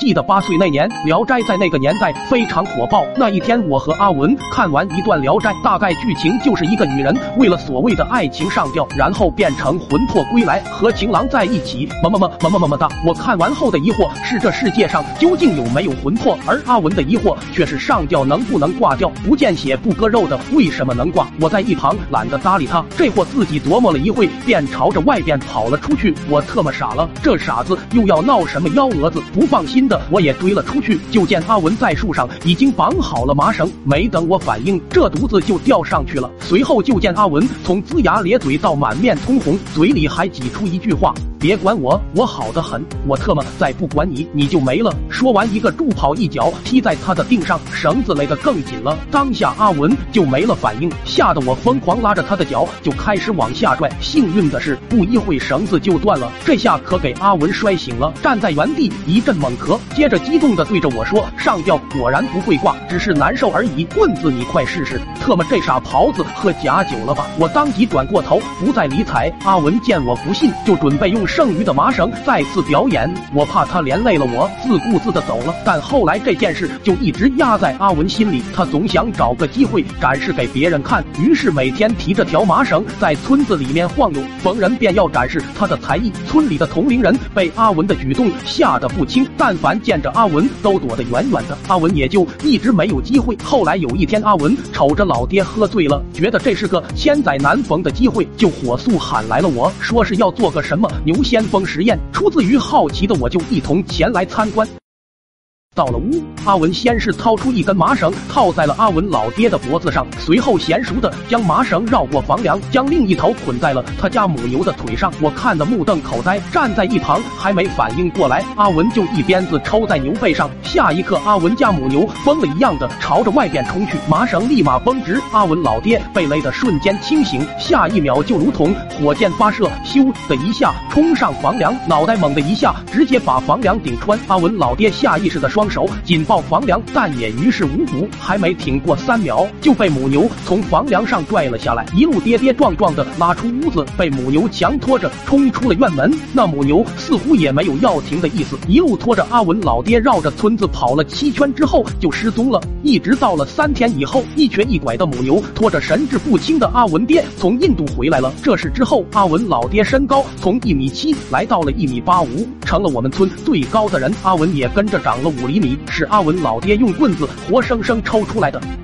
记得八岁那年，《聊斋》在那个年代非常火爆。那一天，我和阿文看完一段《聊斋》，大概剧情就是一个女人为了所谓的爱情上吊，然后变成魂魄归来和情郎在一起。么么么么么么么哒！我看完后的疑惑是这世界上究竟有没有魂魄？而阿文的疑惑却是上吊能不能挂掉？不见血不割肉的为什么能挂？我在一旁懒得搭理他，这货自己琢磨了一会，便朝着外边跑了出去。我特么傻了，这傻子又要闹什么幺蛾子？不放心的我也追了出去，就见阿文在树上已经绑好了麻绳，没等我反应，这犊子就吊上去了。随后就见阿文从龇牙咧嘴到满面通红，嘴里还挤出一句话。别管我，我好的很。我特么再不管你，你就没了。说完，一个助跑，一脚踢在他的腚上，绳子勒得更紧了。当下阿文就没了反应，吓得我疯狂拉着他的脚就开始往下拽。幸运的是，不一会绳子就断了。这下可给阿文摔醒了，站在原地一阵猛咳，接着激动的对着我说：“上吊果然不会挂，只是难受而已。棍子你快试试。”特么这傻狍子喝假酒了吧？我当即转过头不再理睬。阿文见我不信，就准备用。剩余的麻绳再次表演，我怕他连累了我，自顾自的走了。但后来这件事就一直压在阿文心里，他总想找个机会展示给别人看，于是每天提着条麻绳在村子里面晃悠，逢人便要展示他的才艺。村里的同龄人被阿文的举动吓得不轻，但凡见着阿文都躲得远远的，阿文也就一直没有机会。后来有一天，阿文瞅着老爹喝醉了，觉得这是个千载难逢的机会，就火速喊来了我，说是要做个什么牛。先锋实验出自于好奇的我，就一同前来参观。到了屋，阿文先是掏出一根麻绳，套在了阿文老爹的脖子上，随后娴熟的将麻绳绕过房梁，将另一头捆在了他家母牛的腿上。我看得目瞪口呆，站在一旁还没反应过来，阿文就一鞭子抽在牛背上。下一刻，阿文家母牛疯了一样的朝着外边冲去，麻绳立马绷直，阿文老爹被勒得瞬间清醒，下一秒就如同火箭发射，咻的一下冲上房梁，脑袋猛的一下直接把房梁顶穿。阿文老爹下意识的说。双手紧抱房梁，但也于事无补。还没挺过三秒，就被母牛从房梁上拽了下来，一路跌跌撞撞的拉出屋子，被母牛强拖着冲出了院门。那母牛似乎也没有要停的意思，一路拖着阿文老爹绕着村子跑了七圈之后就失踪了。一直到了三天以后，一瘸一拐的母牛拖着神志不清的阿文爹从印度回来了。这事之后，阿文老爹身高从一米七来到了一米八五，成了我们村最高的人。阿文也跟着长了五。厘米是阿文老爹用棍子活生生抽出来的。